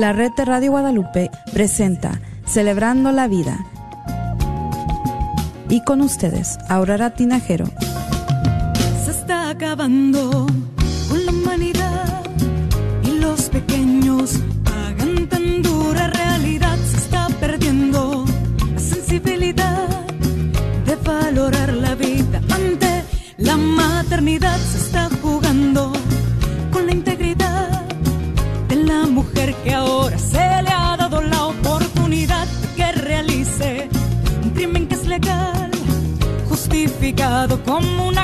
La red de Radio Guadalupe presenta Celebrando la Vida. Y con ustedes, Aurora Tinajero. Se está acabando con la humanidad y los pequeños pagan tan dura realidad. Se está perdiendo la sensibilidad de valorar la vida ante la maternidad. Se está que ahora se le ha dado la oportunidad de que realice un crimen que es legal, justificado como un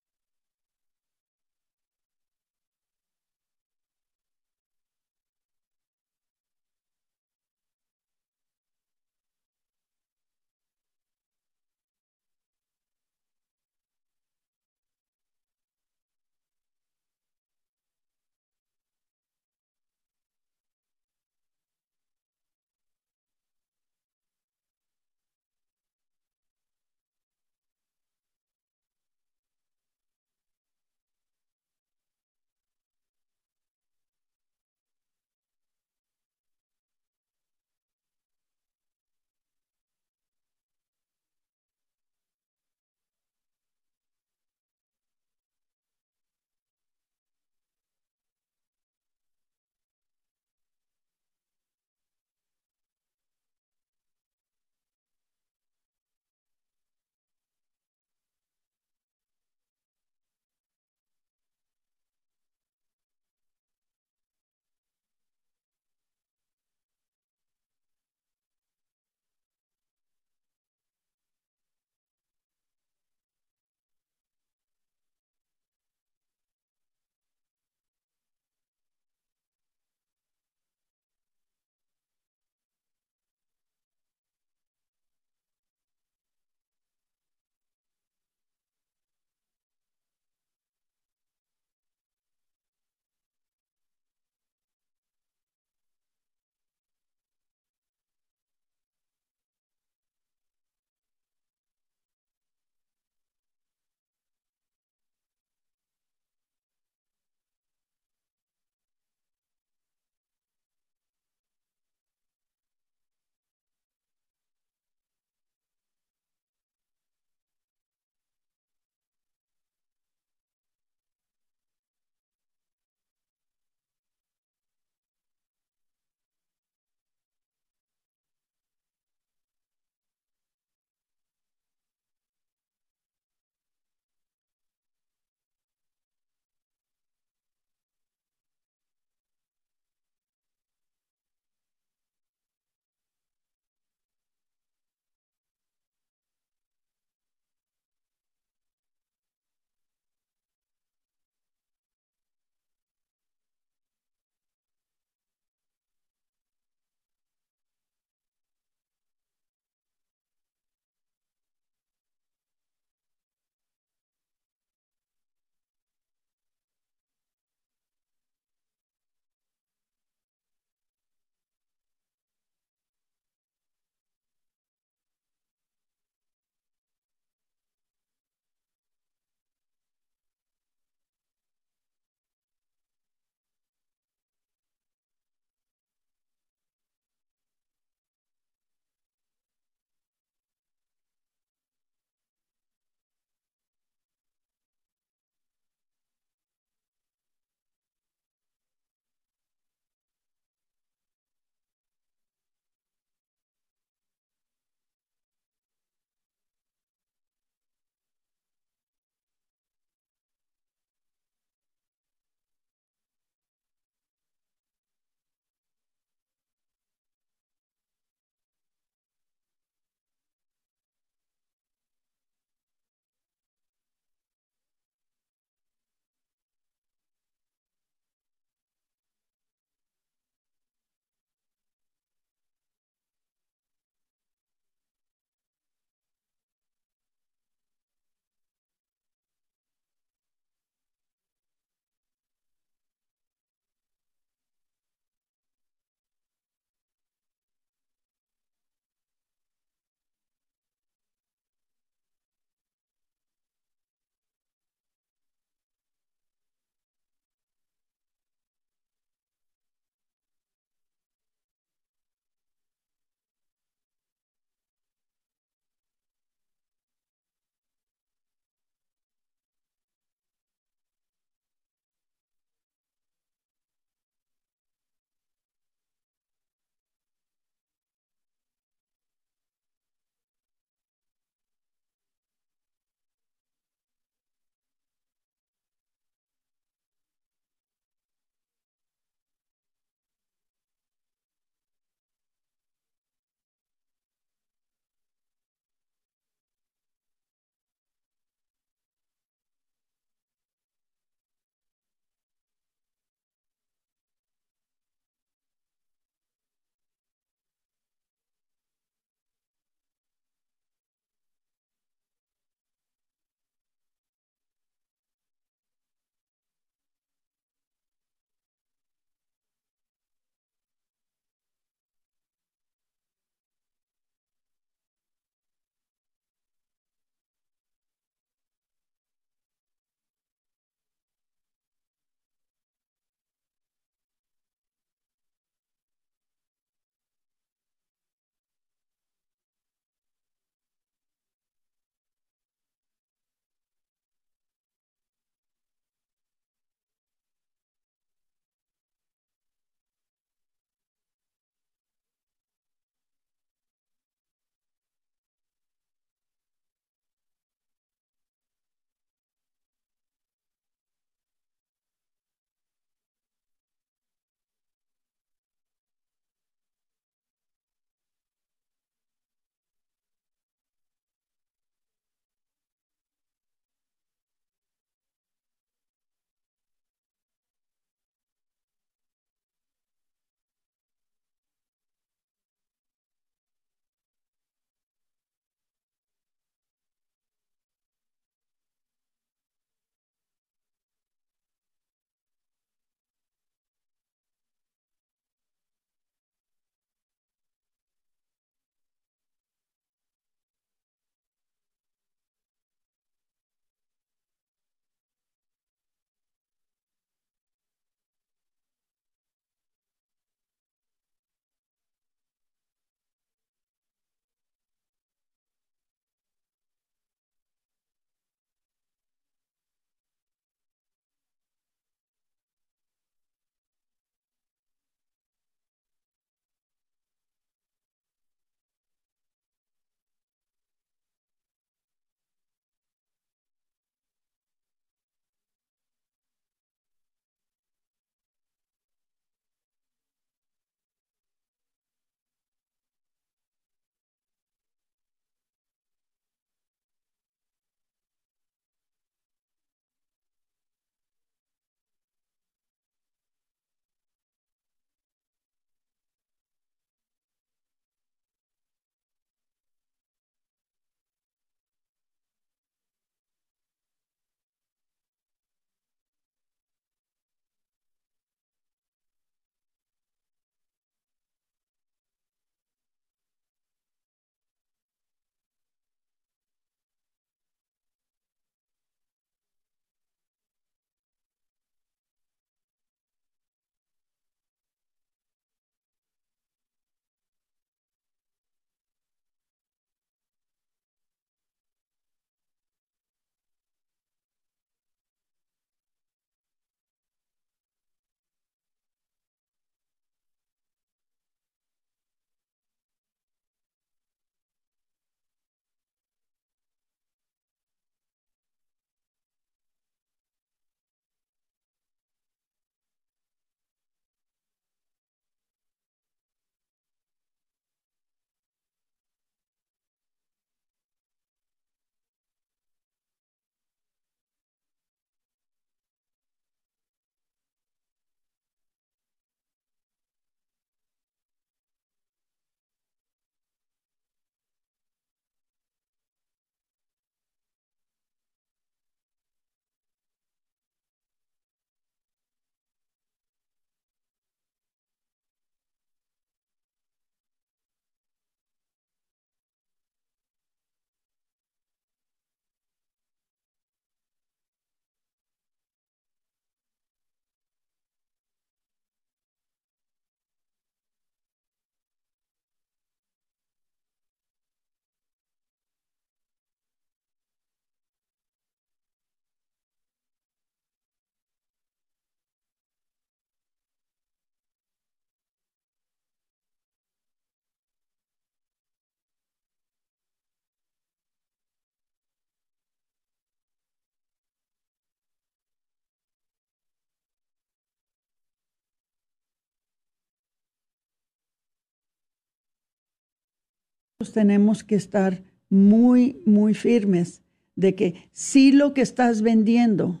tenemos que estar muy, muy firmes de que si lo que estás vendiendo,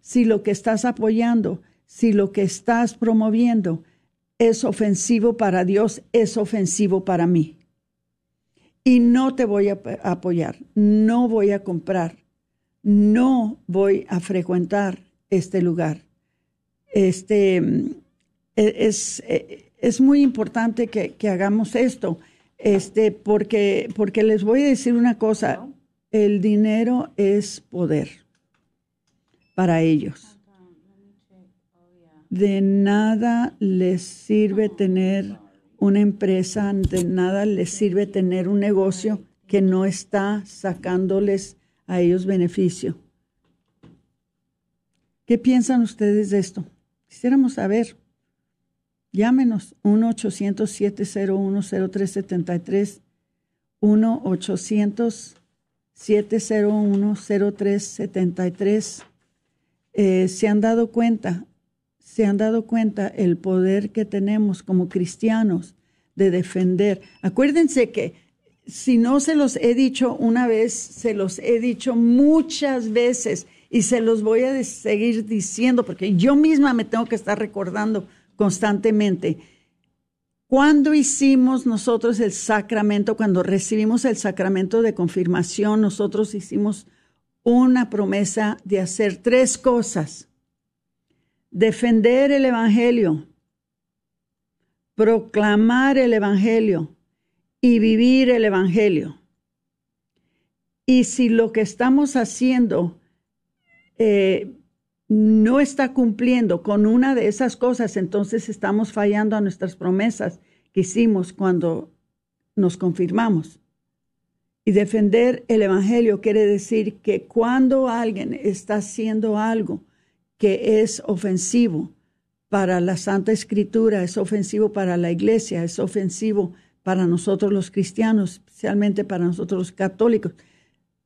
si lo que estás apoyando, si lo que estás promoviendo es ofensivo para Dios, es ofensivo para mí. Y no te voy a apoyar, no voy a comprar, no voy a frecuentar este lugar. Este, e, es, e, es muy importante que, que hagamos esto, este, porque, porque les voy a decir una cosa, el dinero es poder para ellos. De nada les sirve tener una empresa, de nada les sirve tener un negocio que no está sacándoles a ellos beneficio. ¿Qué piensan ustedes de esto? Quisiéramos saber. Llámenos 1-800-701-0373, 1-800-701-0373. Eh, se han dado cuenta, se han dado cuenta el poder que tenemos como cristianos de defender. Acuérdense que si no se los he dicho una vez, se los he dicho muchas veces y se los voy a seguir diciendo porque yo misma me tengo que estar recordando constantemente. Cuando hicimos nosotros el sacramento, cuando recibimos el sacramento de confirmación, nosotros hicimos una promesa de hacer tres cosas. Defender el Evangelio, proclamar el Evangelio y vivir el Evangelio. Y si lo que estamos haciendo eh, no está cumpliendo con una de esas cosas, entonces estamos fallando a nuestras promesas que hicimos cuando nos confirmamos. Y defender el Evangelio quiere decir que cuando alguien está haciendo algo que es ofensivo para la Santa Escritura, es ofensivo para la Iglesia, es ofensivo para nosotros los cristianos, especialmente para nosotros los católicos,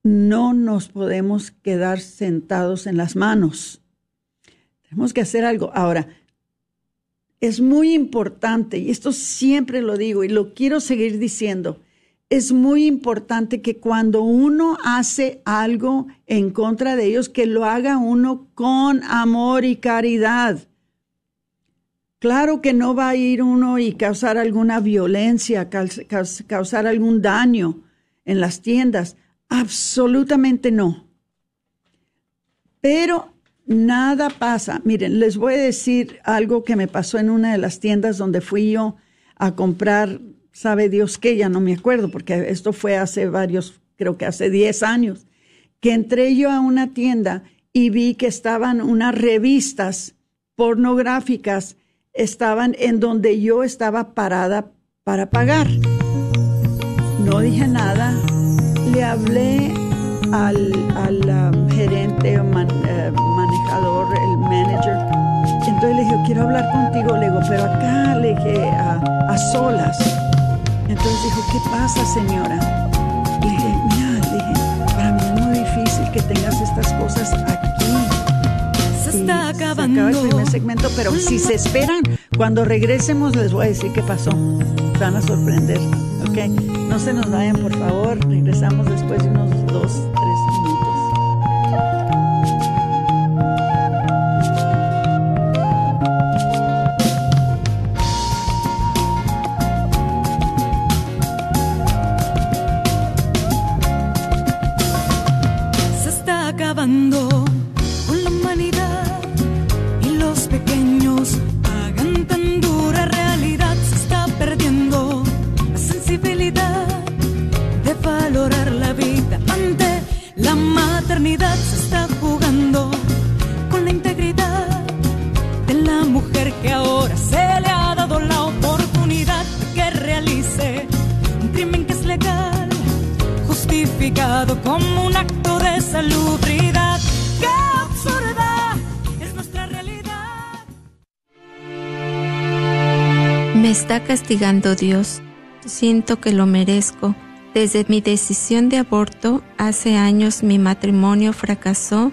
no nos podemos quedar sentados en las manos tenemos que hacer algo. Ahora, es muy importante, y esto siempre lo digo y lo quiero seguir diciendo, es muy importante que cuando uno hace algo en contra de ellos, que lo haga uno con amor y caridad. Claro que no va a ir uno y causar alguna violencia, causar algún daño en las tiendas. Absolutamente no. Pero Nada pasa. Miren, les voy a decir algo que me pasó en una de las tiendas donde fui yo a comprar, sabe Dios qué, ya no me acuerdo, porque esto fue hace varios, creo que hace 10 años, que entré yo a una tienda y vi que estaban unas revistas pornográficas, estaban en donde yo estaba parada para pagar. No dije nada, le hablé al, al manager. Entonces le dije, quiero hablar contigo. Le digo, pero acá le dije a, solas. Entonces dijo, ¿qué pasa, señora? Le dije, mira, le dije, para mí es muy difícil que tengas estas cosas aquí. Se está acabando. Se acaba el primer segmento, pero si se esperan, cuando regresemos les voy a decir qué pasó. Se van a sorprender, ¿ok? No se nos vayan, por favor. Regresamos después de unos dos, tres castigando Dios. Siento que lo merezco. Desde mi decisión de aborto, hace años mi matrimonio fracasó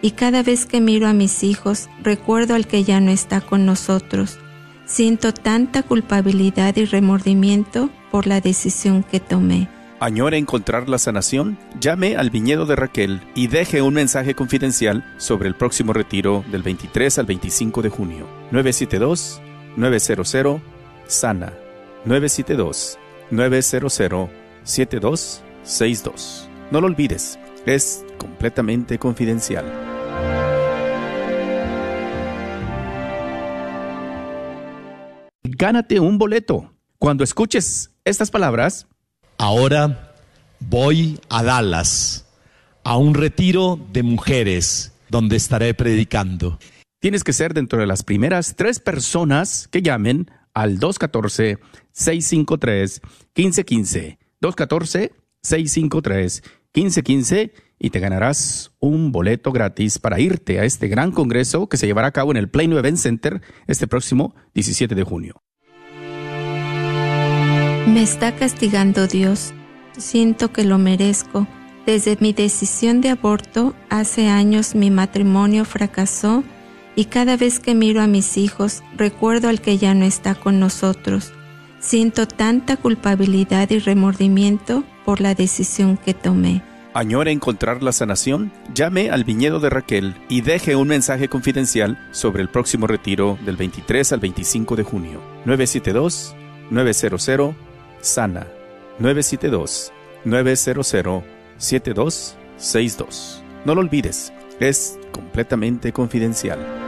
y cada vez que miro a mis hijos, recuerdo al que ya no está con nosotros. Siento tanta culpabilidad y remordimiento por la decisión que tomé. ¿Añora encontrar la sanación? Llame al viñedo de Raquel y deje un mensaje confidencial sobre el próximo retiro del 23 al 25 de junio. 972-900 Sana. 972-900-7262. No lo olvides, es completamente confidencial. Gánate un boleto. Cuando escuches estas palabras, Ahora voy a Dallas, a un retiro de mujeres, donde estaré predicando. Tienes que ser dentro de las primeras tres personas que llamen al 214-653-1515. 214-653-1515 y te ganarás un boleto gratis para irte a este gran congreso que se llevará a cabo en el Plano Event Center este próximo 17 de junio. Me está castigando Dios. Siento que lo merezco. Desde mi decisión de aborto, hace años mi matrimonio fracasó y cada vez que miro a mis hijos recuerdo al que ya no está con nosotros. Siento tanta culpabilidad y remordimiento por la decisión que tomé. ¿Añora encontrar la sanación? Llame al viñedo de Raquel y deje un mensaje confidencial sobre el próximo retiro del 23 al 25 de junio. 972 900 Sana 972-900-7262. No lo olvides, es completamente confidencial.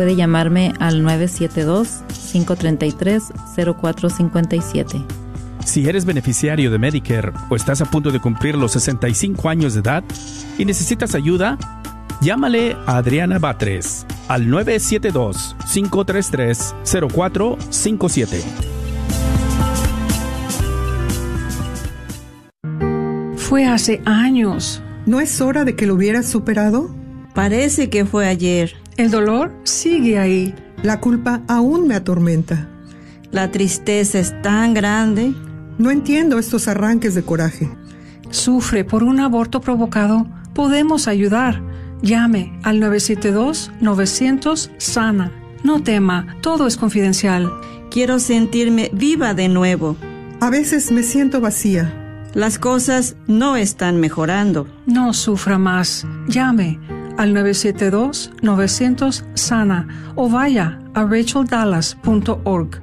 Puede llamarme al 972-533-0457. Si eres beneficiario de Medicare o estás a punto de cumplir los 65 años de edad y necesitas ayuda, llámale a Adriana Batres al 972-533-0457. Fue hace años. ¿No es hora de que lo hubieras superado? Parece que fue ayer. El dolor sigue ahí. La culpa aún me atormenta. La tristeza es tan grande. No entiendo estos arranques de coraje. Sufre por un aborto provocado. Podemos ayudar. Llame al 972-900 No tema, todo es confidencial. Quiero sentirme viva de nuevo. A veces me siento vacía. Las cosas no están mejorando. No sufra más. Llame al 972-900 o vaya a racheldallas.org.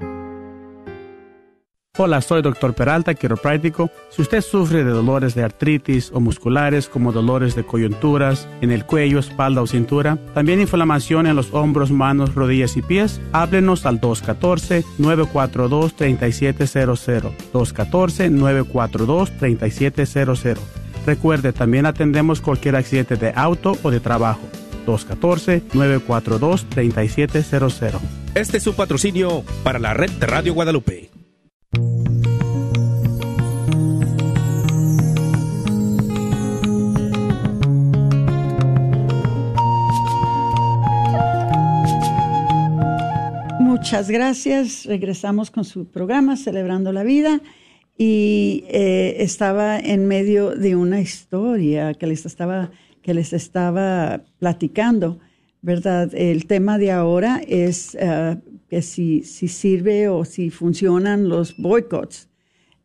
Hola, soy Dr. Peralta, quiropráctico. Si usted sufre de dolores de artritis o musculares como dolores de coyunturas en el cuello, espalda o cintura, también inflamación en los hombros, manos, rodillas y pies, háblenos al 214-942-3700. 214-942-3700. Recuerde, también atendemos cualquier accidente de auto o de trabajo. 214-942-3700. Este es un patrocinio para la red de Radio Guadalupe. Muchas gracias. Regresamos con su programa Celebrando la Vida y eh, estaba en medio de una historia que les estaba, que les estaba platicando, ¿verdad? El tema de ahora es uh, que si, si sirve o si funcionan los boicots.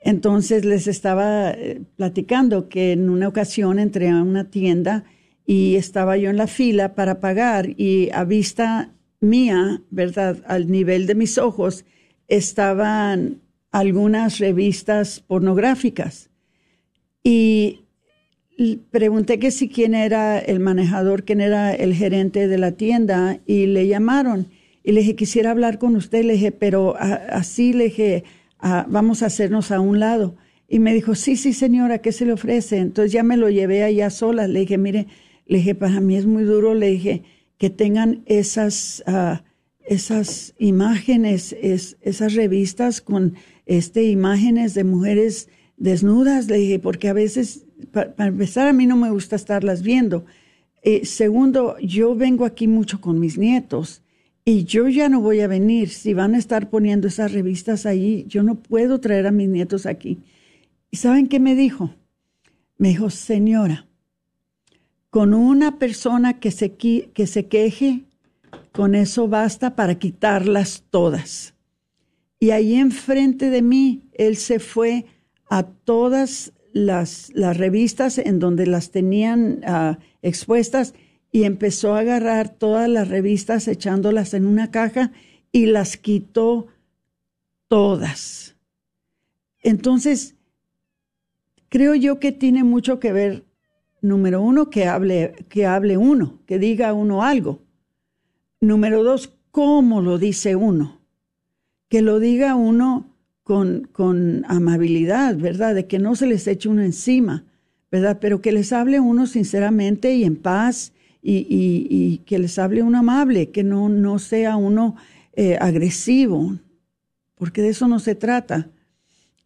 Entonces les estaba eh, platicando que en una ocasión entré a una tienda y estaba yo en la fila para pagar y a vista mía, ¿verdad? Al nivel de mis ojos estaban algunas revistas pornográficas. Y pregunté que si quién era el manejador, quién era el gerente de la tienda y le llamaron. Y le dije, quisiera hablar con usted. Le dije, pero así le dije, vamos a hacernos a un lado. Y me dijo, sí, sí, señora, ¿qué se le ofrece? Entonces ya me lo llevé allá sola. Le dije, mire, Le dije, para mí es muy duro, le dije, que tengan esas, ah, esas imágenes, es, esas revistas con este, imágenes de mujeres desnudas, le dije, porque a veces, para empezar, a mí no me gusta estarlas viendo. Eh, segundo, yo vengo aquí mucho con mis nietos y yo ya no voy a venir. Si van a estar poniendo esas revistas ahí, yo no puedo traer a mis nietos aquí. ¿Y saben qué me dijo? Me dijo, señora, con una persona que se, que se queje, con eso basta para quitarlas todas. Y ahí enfrente de mí, él se fue a todas las, revistas en donde las tenían ah, expuestas y empezó a agarrar todas las revistas echándolas en una caja y las quitó todas. Entonces, creo yo que tiene mucho que ver, número uno, que hable, que hable uno, que diga uno algo. Número dos, cómo lo dice uno. Que lo diga uno con, con amabilidad, ¿verdad? De que no se les eche uno encima, ¿verdad? Pero que les hable uno sinceramente y en paz y, y, que les hable uno amable, que no, no sea uno eh, agresivo, porque de eso no se trata.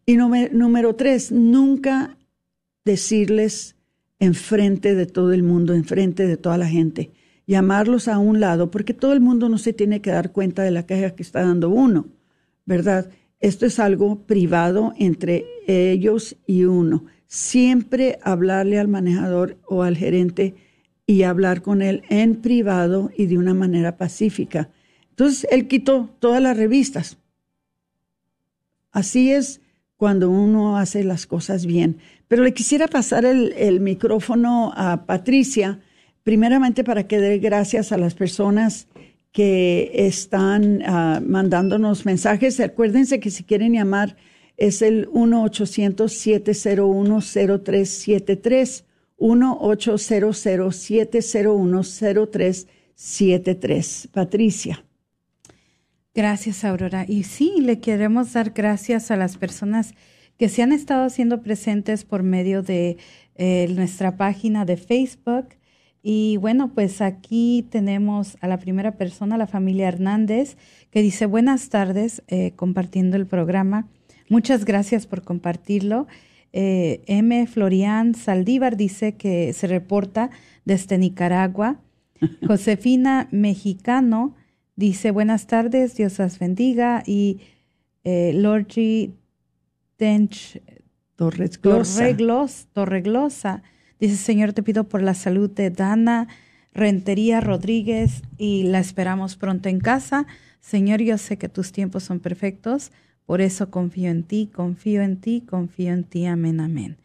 Y número tres, nunca decirles enfrente de todo el mundo, enfrente de toda la gente, llamarlos a un lado, porque todo el mundo no se tiene que dar cuenta de la caja que está dando uno, ¿verdad? Esto es algo privado entre ellos y uno. Siempre hablarle al manejador o al gerente y hablar con él en privado y de una manera pacífica. Entonces, él quitó todas las revistas. Así es cuando uno hace las cosas bien. Pero le quisiera pasar el, micrófono a Patricia, primeramente para que dé gracias a las personas que están uh, mandándonos mensajes. Acuérdense que si quieren llamar es el 1-800-701-0373. 1-800-701-0373. Patricia. Gracias, Aurora. Y sí, le queremos dar gracias a las personas que se han estado haciendo presentes por medio de eh, nuestra página de Facebook y bueno, pues aquí tenemos a la primera persona, la familia Hernández, que dice buenas tardes, eh, compartiendo el programa. Muchas gracias por compartirlo. Eh, M. Florian Saldívar dice que se reporta desde Nicaragua. Josefina Mexicano dice buenas tardes, Dios las bendiga. Y eh, Lorgi Tench Torreglosa. Torreglosa Dice, Señor, te pido por la salud de Dana Rentería Rodríguez y la esperamos pronto en casa. Señor, yo sé que tus tiempos son perfectos, por eso confío en ti, confío en ti, confío en ti. Amén, amén.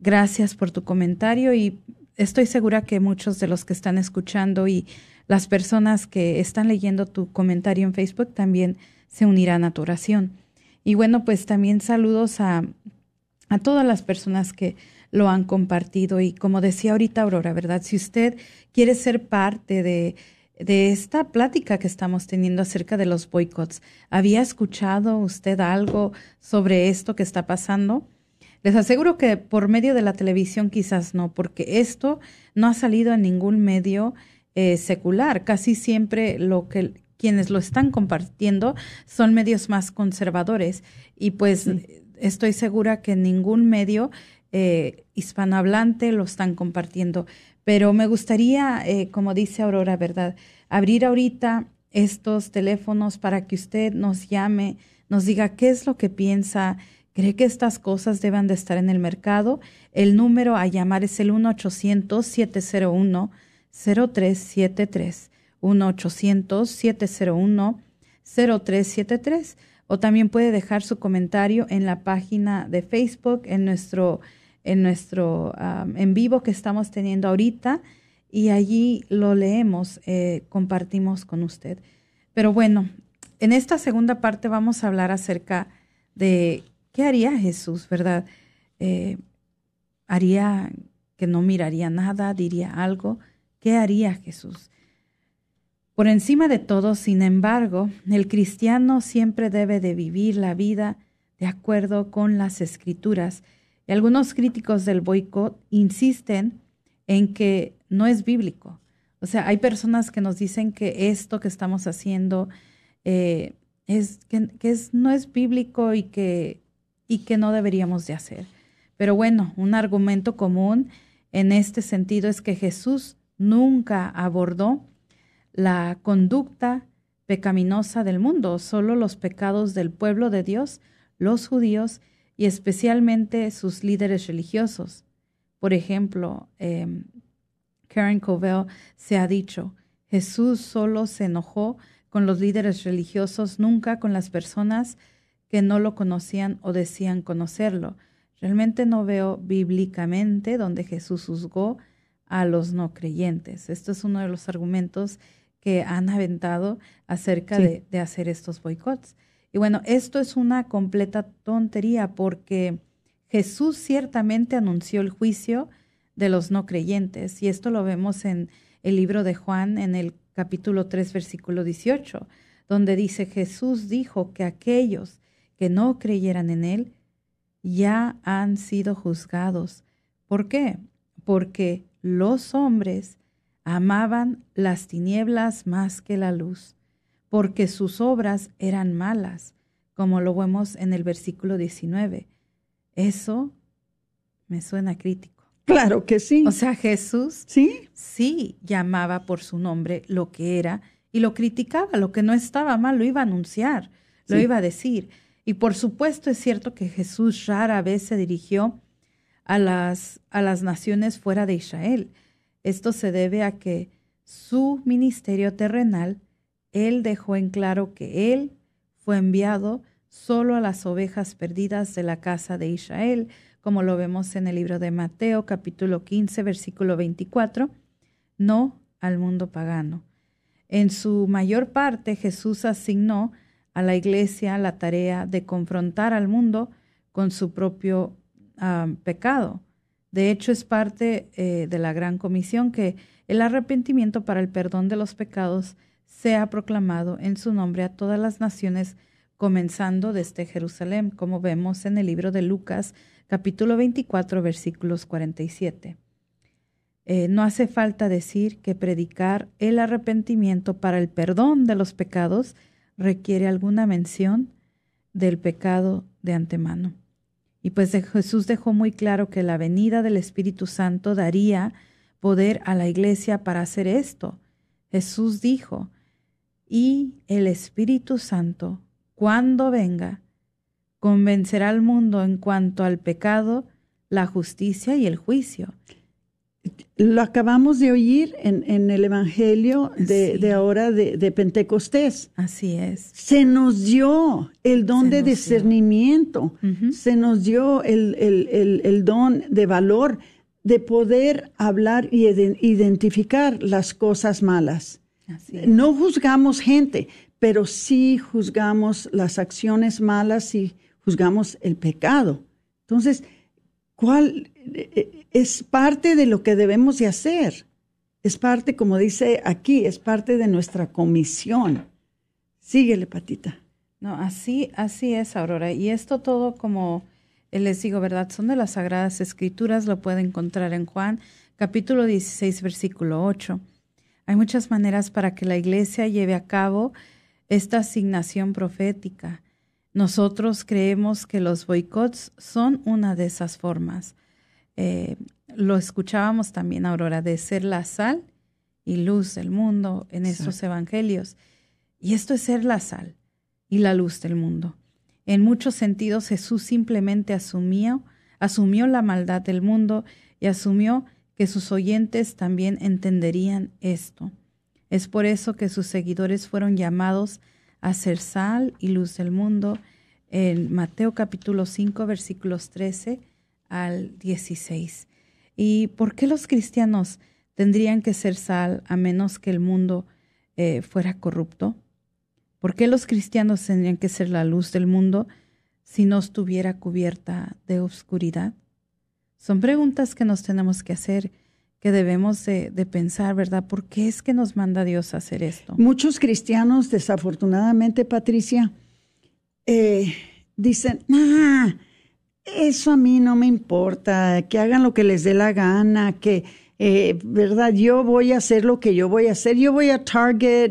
Gracias por tu comentario y estoy segura que muchos de los que están escuchando y las personas que están leyendo tu comentario en Facebook también se unirán a tu oración. Y bueno, pues también saludos a, a todas las personas que lo han compartido. Y como decía ahorita Aurora, ¿verdad? Si usted quiere ser parte de, de esta plática que estamos teniendo acerca de los boicots, ¿había escuchado usted algo sobre esto que está pasando? Les aseguro que por medio de la televisión quizás no, porque esto no ha salido en ningún medio eh, secular. Casi siempre lo que quienes lo están compartiendo son medios más conservadores y pues estoy segura que ningún medio eh, hispanohablante lo están compartiendo. Pero me gustaría, eh, como dice Aurora, ¿verdad? Abrir ahorita estos teléfonos para que usted nos llame, nos diga qué es lo que piensa, cree que estas cosas deben de estar en el mercado. El número a llamar es el 1-800-701-0373. 1-800-701-0373. O también puede dejar su comentario en la página de Facebook, en nuestro en nuestro en vivo que estamos teniendo ahorita y allí lo leemos, eh, compartimos con usted. Pero bueno, en esta segunda parte vamos a hablar acerca de qué haría Jesús, ¿verdad? Eh, ¿Haría que no miraría nada, diría algo? ¿Qué haría Jesús? Por encima de todo, sin embargo, el cristiano siempre debe de vivir la vida de acuerdo con las escrituras algunos críticos del boicot insisten en que no es bíblico. O sea, hay personas que nos dicen que esto que estamos haciendo eh, es, que, es, no es bíblico y que, y que no deberíamos de hacer. Pero bueno, un argumento común en este sentido es que Jesús nunca abordó la conducta pecaminosa del mundo, solo los pecados del pueblo de Dios, los judíos y especialmente sus líderes religiosos. Por ejemplo, em, Karen Covell se ha dicho, Jesús solo se enojó con los líderes religiosos, nunca con las personas que no lo conocían o decían conocerlo. Realmente no veo bíblicamente donde Jesús juzgó a los no creyentes. Esto es uno de los argumentos que han aventado acerca de, de, hacer estos boicots. Y bueno, esto es una completa tontería porque Jesús ciertamente anunció el juicio de los no creyentes y esto lo vemos en el libro de Juan en el capítulo 3 versículo 18, donde dice Jesús dijo que aquellos que no creyeran en él ya han sido juzgados. ¿Por qué? Porque los hombres amaban las tinieblas más que la luz, porque sus obras eran malas, como lo vemos en el versículo 19. Eso me suena crítico. Claro que sí. O sea, Jesús sí, sí llamaba por su nombre lo que era y lo criticaba, lo que no estaba mal, lo iba a anunciar, lo iba a decir. Y por supuesto es cierto que Jesús rara vez se dirigió a las, a las naciones fuera de Israel. Esto se debe a que su ministerio terrenal, él dejó en claro que él fue enviado solo a las ovejas perdidas de la casa de Israel, como lo vemos en el libro de Mateo capítulo 15 versículo 24, no al mundo pagano. En su mayor parte Jesús asignó a la iglesia la tarea de confrontar al mundo con su propio ah, pecado. De hecho, es parte eh, de la gran comisión que el arrepentimiento para el perdón de los pecados sea proclamado en su nombre a todas las naciones, comenzando desde Jerusalén, como vemos en el libro de Lucas, capítulo 24, versículos 47. Eh, no hace falta decir que predicar el arrepentimiento para el perdón de los pecados requiere alguna mención del pecado de antemano. Y pues Jesús dejó muy claro que la venida del Espíritu Santo daría poder a la iglesia para hacer esto. Jesús dijo, y el Espíritu Santo, cuando venga, convencerá al mundo en cuanto al pecado, la justicia y el juicio. Lo acabamos de oír en, el Evangelio de, ahora de, Pentecostés. Así es. Se nos dio el don de discernimiento, se nos dio el, el, don de valor de poder hablar y identificar las cosas malas. No juzgamos gente, pero sí juzgamos las acciones malas y juzgamos el pecado. Entonces, ¿cuál? Eh, es parte de lo que debemos de hacer. Es parte, como dice aquí, es parte de nuestra comisión. Síguele, Patita. No, así, así es, Aurora. Y esto todo, como les digo, ¿verdad? Son de las Sagradas Escrituras, lo puede encontrar en Juan, capítulo 16, versículo 8. Hay muchas maneras para que la iglesia lleve a cabo esta asignación profética. Nosotros creemos que los boicots son una de esas formas. Eh, lo escuchábamos también, Aurora, de ser la sal y luz del mundo en estos evangelios. Y esto es ser la sal y la luz del mundo. En muchos sentidos Jesús simplemente asumió, asumió la maldad del mundo y asumió que sus oyentes también entenderían esto. Es por eso que sus seguidores fueron llamados a ser sal y luz del mundo en Mateo capítulo 5 versículos 13 al 16. ¿Y por qué los cristianos tendrían que ser sal a menos que el mundo eh, fuera corrupto? ¿Por qué los cristianos tendrían que ser la luz del mundo si no estuviera cubierta de oscuridad? Son preguntas que nos tenemos que hacer, que debemos de, pensar, ¿verdad? ¿Por qué es que nos manda Dios a hacer esto? Muchos cristianos, desafortunadamente, Patricia, eh, dicen, ah, eso a mí no me importa, que hagan lo que les dé la gana, que eh, ¿verdad? Yo voy a hacer lo que yo voy a hacer. Yo voy a Target,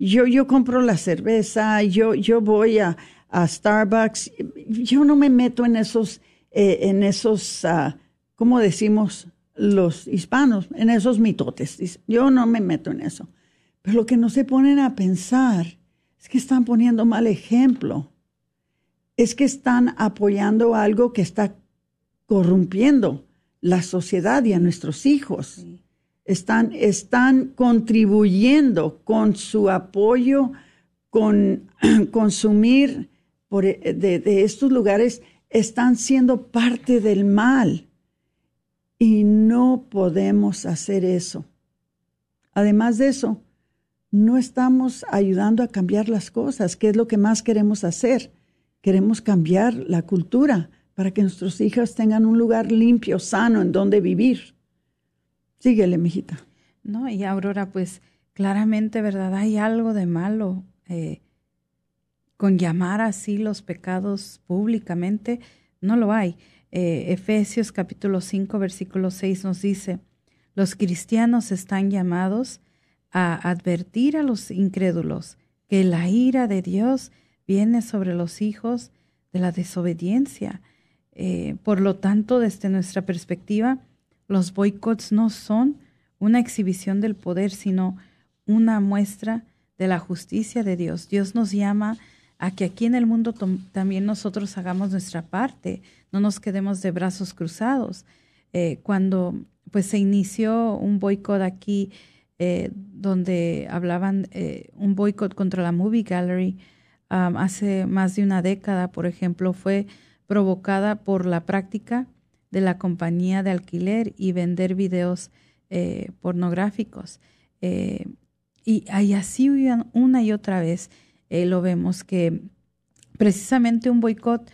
yo, yo compro la cerveza, yo, yo voy a, a Starbucks. Yo no me meto en esos, eh, en esos, uh, ¿cómo decimos los hispanos? En esos mitotes. Yo no me meto en eso. Pero lo que no se ponen a pensar es que están poniendo mal ejemplo. Es que están apoyando algo que está corrompiendo la sociedad y a nuestros hijos. Están, están contribuyendo con su apoyo, con consumir por, de, de estos lugares, están siendo parte del mal. Y no podemos hacer eso. Además de eso, no estamos ayudando a cambiar las cosas, que es lo que más queremos hacer. Queremos cambiar la cultura para que nuestros hijos tengan un lugar limpio, sano, en donde vivir. Síguele, mijita. No, y Aurora, pues claramente, ¿verdad? Hay algo de malo eh, con llamar así los pecados públicamente. No lo hay. Eh, Efesios capítulo 5, versículo 6 nos dice, los cristianos están llamados a advertir a los incrédulos que la ira de Dios viene sobre los hijos de la desobediencia. Eh, por lo tanto, desde nuestra perspectiva, los boicots no son una exhibición del poder, sino una muestra de la justicia de Dios. Dios nos llama a que aquí en el mundo también nosotros hagamos nuestra parte, no nos quedemos de brazos cruzados. Eh, cuando pues se inició un boicot aquí, eh, donde hablaban un boicot contra la Movie Gallery hace más de una década, por ejemplo, fue provocada por la práctica de la compañía de alquiler y vender videos eh, pornográficos. Eh, y, así una y otra vez eh, lo vemos que precisamente un boicot,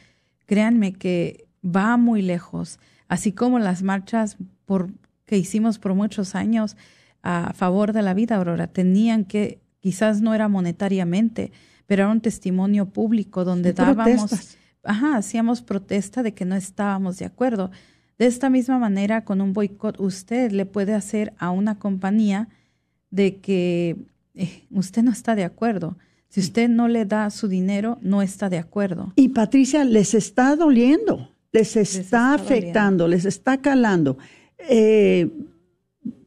créanme que va muy lejos, así como las marchas por, que hicimos por muchos años a favor de la vida, Aurora, tenían que, quizás no era monetariamente, pero era un testimonio público donde dábamos ajá, hacíamos protesta de que no estábamos de acuerdo. De esta misma manera, con un boicot, usted le puede hacer a una compañía de que eh, usted no está de acuerdo. Si usted no le da su dinero, no está de acuerdo. Y Patricia, les está doliendo, les está, afectando, les está calando. Eh,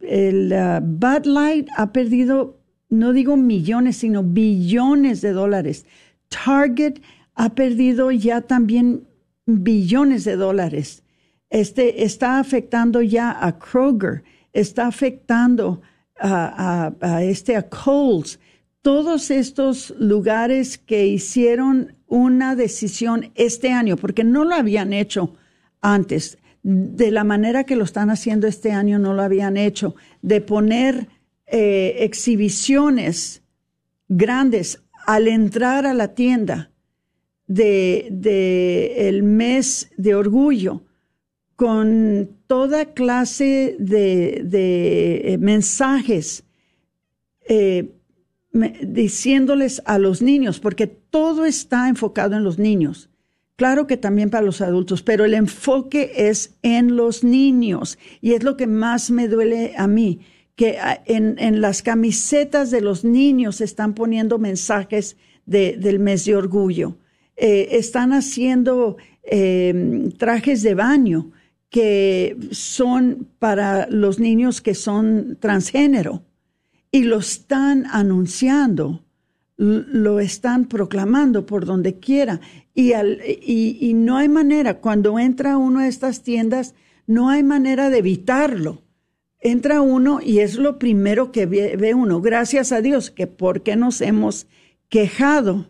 el uh, Bud Light ha perdido, no digo millones, sino billones de dólares. Target ha perdido ya también billones de dólares. Este está afectando ya a Kroger, está afectando a, este a Coles, todos estos lugares que hicieron una decisión este año, porque no lo habían hecho antes, de la manera que lo están haciendo este año no lo habían hecho, de poner eh, exhibiciones grandes al entrar a la tienda de, el mes de orgullo con toda clase de, eh, mensajes eh, diciéndoles a los niños, porque todo está enfocado en los niños. Claro que también para los adultos, pero el enfoque es en los niños y es lo que más me duele a mí, que ah, en, las camisetas de los niños están poniendo mensajes de, del mes de orgullo. Eh, están haciendo eh, trajes de baño que son para los niños que son transgénero y lo están anunciando, lo están proclamando por donde quiera y, y, no hay manera, cuando entra uno a estas tiendas, no hay manera de evitarlo. Entra uno y es lo primero que ve, uno. Gracias a Dios que porque nos hemos quejado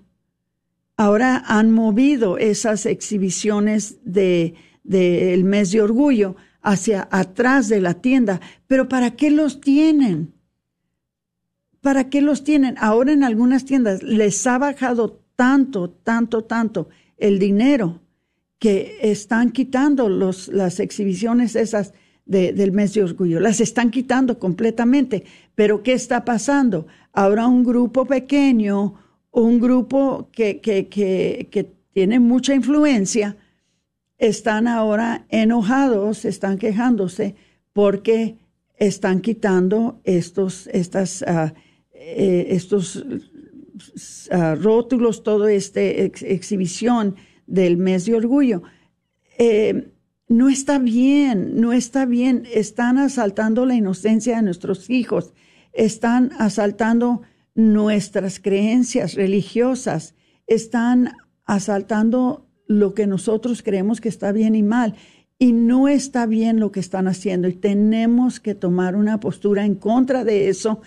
ahora han movido esas exhibiciones del de, mes de orgullo hacia atrás de la tienda. Pero ¿para qué los tienen? ¿Para qué los tienen? Ahora en algunas tiendas les ha bajado tanto, tanto, tanto el dinero que están quitando los, las exhibiciones esas del mes de orgullo. Las están quitando completamente. Pero ¿qué está pasando? Ahora un grupo pequeño un grupo que, que, que, tiene mucha influencia, están ahora enojados, están quejándose porque están quitando estos, estas, ah, eh, estos ah, rótulos, toda esta exhibición del mes de orgullo. Eh, no está bien, no está bien. Están asaltando la inocencia de nuestros hijos, están asaltando nuestras creencias religiosas, están asaltando lo que nosotros creemos que está bien y mal. Y no está bien lo que están haciendo y tenemos que tomar una postura en contra de eso.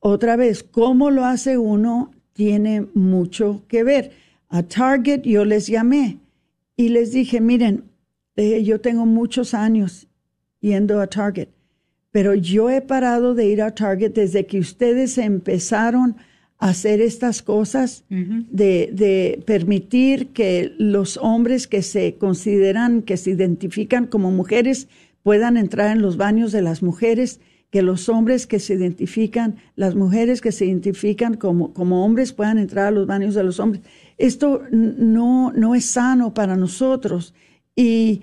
Otra vez, cómo lo hace uno tiene mucho que ver. A Target yo les llamé y les dije, miren, eh, yo tengo muchos años yendo a Target, pero yo he parado de ir a Target desde que ustedes empezaron hacer estas cosas, de, de, permitir que los hombres que se consideran, que se identifican como mujeres, puedan entrar en los baños de las mujeres, que los hombres que se identifican, las mujeres que se identifican como, como hombres puedan entrar a los baños de los hombres. Esto no, no es sano para nosotros y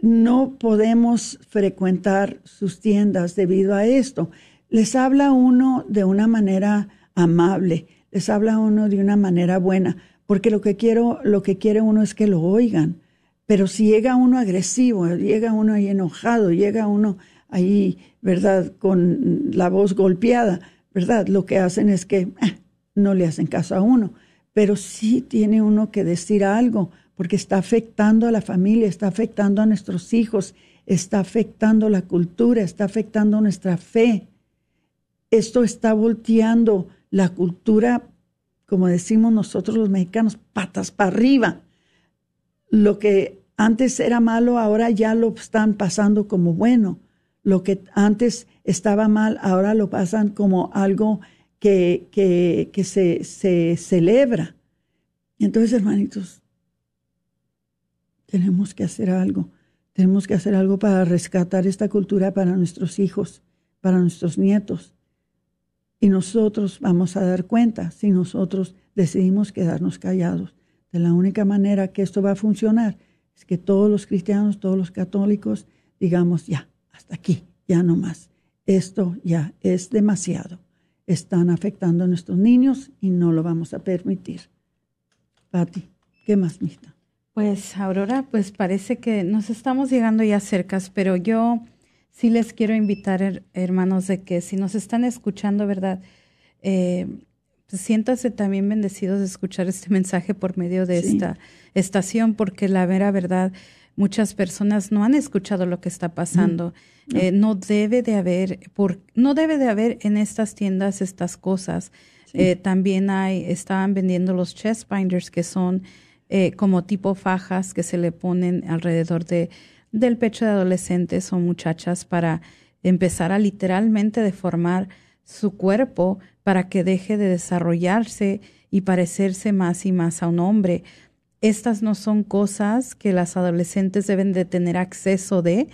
no podemos frecuentar sus tiendas debido a esto. Les habla uno de una manera amable, les habla uno de una manera buena, porque lo que quiero, lo que quiere uno es que lo oigan. Pero si llega uno agresivo, llega uno enojado, llega uno ahí, ¿verdad?, con la voz golpeada, ¿verdad? Lo que hacen es que eh, no le hacen caso a uno. Pero sí tiene uno que decir algo, porque está afectando a la familia, está afectando a nuestros hijos, está afectando la cultura, está afectando nuestra fe. Esto está volteando la cultura, como decimos nosotros los mexicanos, patas para arriba. Lo que antes era malo, ahora ya lo están pasando como bueno. Lo que antes estaba mal, ahora lo pasan como algo que, que, se, se celebra. Entonces, hermanitos, tenemos que hacer algo. Tenemos que hacer algo para rescatar esta cultura para nuestros hijos, para nuestros nietos. Y nosotros vamos a dar cuenta si nosotros decidimos quedarnos callados. De la única manera que esto va a funcionar es que todos los cristianos, todos los católicos, digamos, ya, hasta aquí, ya no más. Esto ya es demasiado. Están afectando a nuestros niños y no lo vamos a permitir. Pati, ¿qué más, Mita? Pues, Aurora, pues parece que nos estamos llegando ya cerca, pero yo sí les quiero invitar, hermanos, de que si nos están escuchando, ¿verdad? Eh, pues siéntase también bendecidos de escuchar este mensaje por medio de esta estación, porque la vera verdad, muchas personas no han escuchado lo que está pasando. Mm, eh, no. debe de haber, por, no debe de haber en estas tiendas estas cosas. Eh, también hay, estaban vendiendo los chest binders que son como tipo fajas que se le ponen alrededor de del pecho de adolescentes o muchachas para empezar a literalmente deformar su cuerpo para que deje de desarrollarse y parecerse más y más a un hombre. Estas no son cosas que las adolescentes deben de tener acceso de,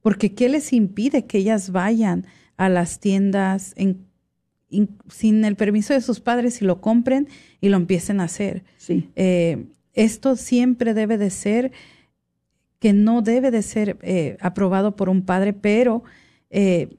porque ¿qué les impide que ellas vayan a las tiendas sin el permiso de sus padres y lo compren y lo empiecen a hacer? Sí. Eh, esto siempre debe de ser que no debe de ser eh, aprobado por un padre, pero eh,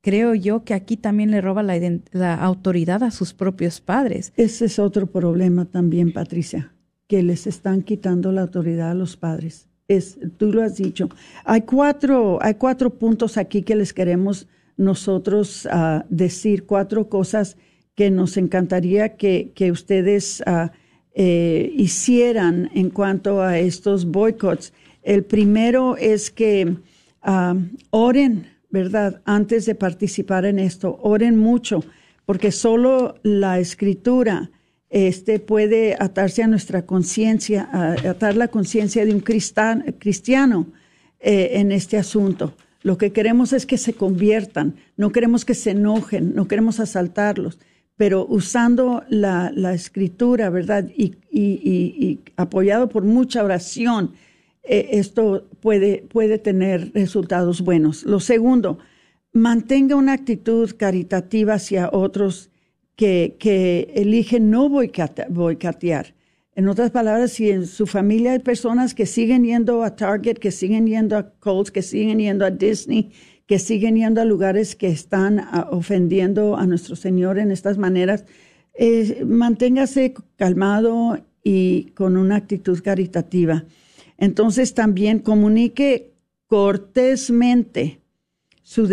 creo yo que aquí también le roba la, la, autoridad a sus propios padres. Ese es otro problema también, Patricia, que les están quitando la autoridad a los padres. Es, tú lo has dicho. Hay cuatro, hay cuatro puntos aquí que les queremos nosotros uh, decir, cuatro cosas que nos encantaría que, que ustedes uh, eh, hicieran en cuanto a estos boicots. El primero es que ah, oren, ¿verdad? Antes de participar en esto, oren mucho, porque solo la escritura este, puede atarse a nuestra conciencia, atar la conciencia de un cristiano eh, en este asunto. Lo que queremos es que se conviertan, no queremos que se enojen, no queremos asaltarlos, pero usando la, escritura, ¿verdad? y, apoyado por mucha oración, eh, esto puede, puede tener resultados buenos. Lo segundo, mantenga una actitud caritativa hacia otros que, que eligen no boicotear. En otras palabras, si en su familia hay personas que siguen yendo a Target, que siguen yendo a Coles, que siguen yendo a Disney, que siguen yendo a lugares que están ah, ofendiendo a nuestro Señor en estas maneras, eh, manténgase calmado y con una actitud caritativa. Entonces también comunique cortésmente su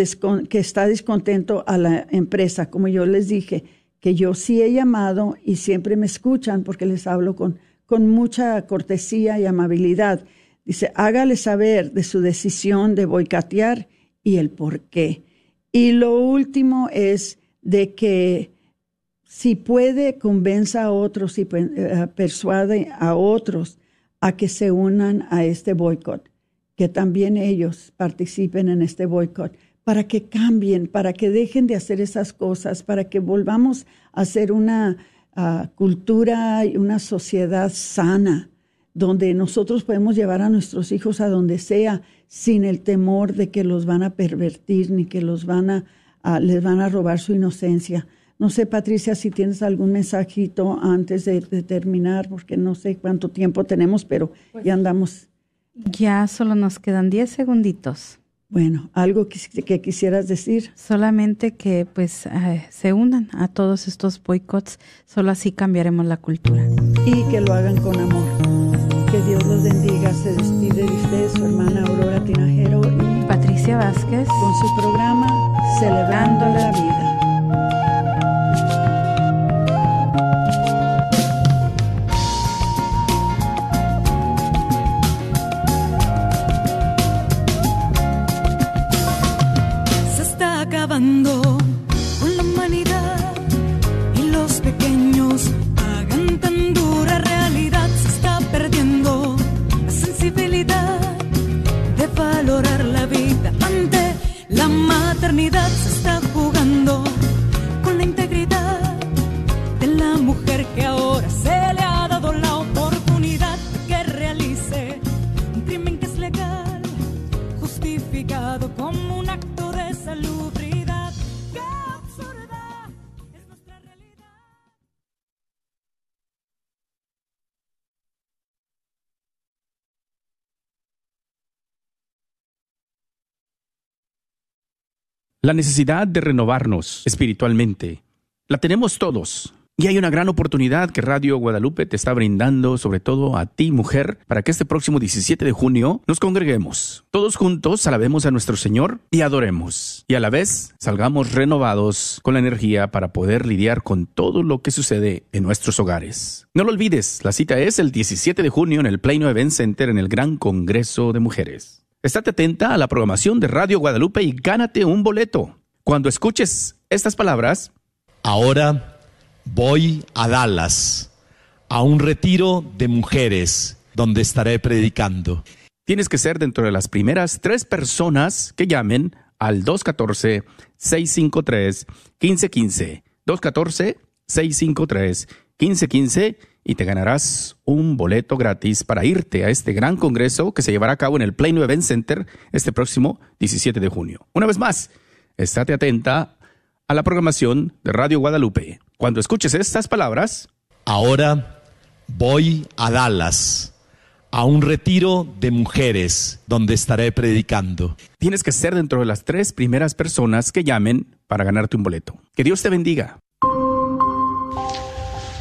que está descontento a la empresa, como yo les dije, que yo sí he llamado y siempre me escuchan porque les hablo con, con mucha cortesía y amabilidad. Dice, hágale saber de su decisión de boicotear y el por qué. Y lo último es de que si puede, convenza a otros y eh, persuade a otros a que se unan a este boicot, que también ellos participen en este boicot, para que cambien, para que dejen de hacer esas cosas, para que volvamos a hacer una ah, cultura y una sociedad sana, donde nosotros podemos llevar a nuestros hijos a donde sea sin el temor de que los van a pervertir ni que los van a, les van a robar su inocencia. No sé, Patricia, si tienes algún mensajito antes de, terminar, porque no sé cuánto tiempo tenemos, pero pues ya andamos. Ya solo nos quedan 10 segunditos. Bueno, algo que, que, quisieras decir. Solamente que pues eh, se unan a todos estos boicots, solo así cambiaremos la cultura. Y que lo hagan con amor. Que Dios los bendiga. Se despide de usted su hermana Aurora Tinajero y Patricia Vázquez con su programa Celebrando la Vida. Maternidad. Se La necesidad de renovarnos espiritualmente la tenemos todos. Y hay una gran oportunidad que Radio Guadalupe te está brindando, sobre todo a ti, mujer, para que este próximo 17 de junio nos congreguemos. Todos juntos alabemos a nuestro Señor y adoremos. Y a la vez salgamos renovados con la energía para poder lidiar con todo lo que sucede en nuestros hogares. No lo olvides, la cita es el 17 de junio en el Plano Event Center en el Gran Congreso de Mujeres. Estate atenta a la programación de Radio Guadalupe y gánate un boleto. Cuando escuches estas palabras, ahora voy a Dallas, a un retiro de mujeres donde estaré predicando. Tienes que ser dentro de las primeras tres personas que llamen al 214-653-1515. 214-653-1515 y te ganarás un boleto gratis para irte a este gran congreso que se llevará a cabo en el Plano Event Center este próximo 17 de junio. Una vez más, estate atenta a la programación de Radio Guadalupe. Cuando escuches estas palabras, ahora voy a Dallas a un retiro de mujeres donde estaré predicando. Tienes que ser dentro de las tres primeras personas que llamen para ganarte un boleto. Que Dios te bendiga.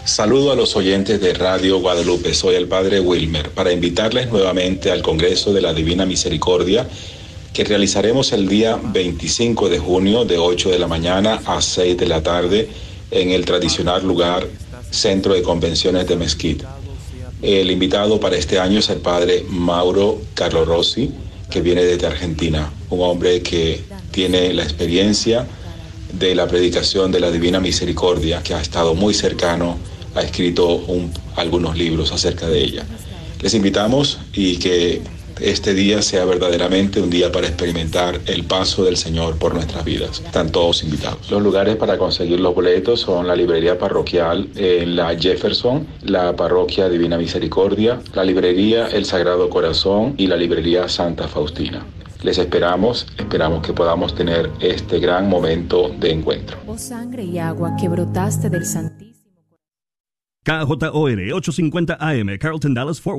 Saludo a los oyentes de Radio Guadalupe, soy el Padre Wilmer, para invitarles nuevamente al Congreso de la Divina Misericordia que realizaremos el día 25 de junio de 8 de la mañana a 6 de la tarde en el tradicional lugar Centro de Convenciones de Mezquite. El invitado para este año es el Padre Mauro Carlo Rossi, que viene desde Argentina, un hombre que tiene la experiencia de la predicación de la Divina Misericordia, que ha estado muy cercano ha escrito algunos libros acerca de ella. Les invitamos y que este día sea verdaderamente un día para experimentar el paso del Señor por nuestras vidas. Están todos invitados. Los lugares para conseguir los boletos son la librería parroquial en la Jefferson, la parroquia Divina Misericordia, la librería El Sagrado Corazón y la librería Santa Faustina. Les esperamos, esperamos que podamos tener este gran momento de encuentro. Oh sangre y agua que brotaste del Santísimo. KJOR 850 AM, Carlton Dallas Fort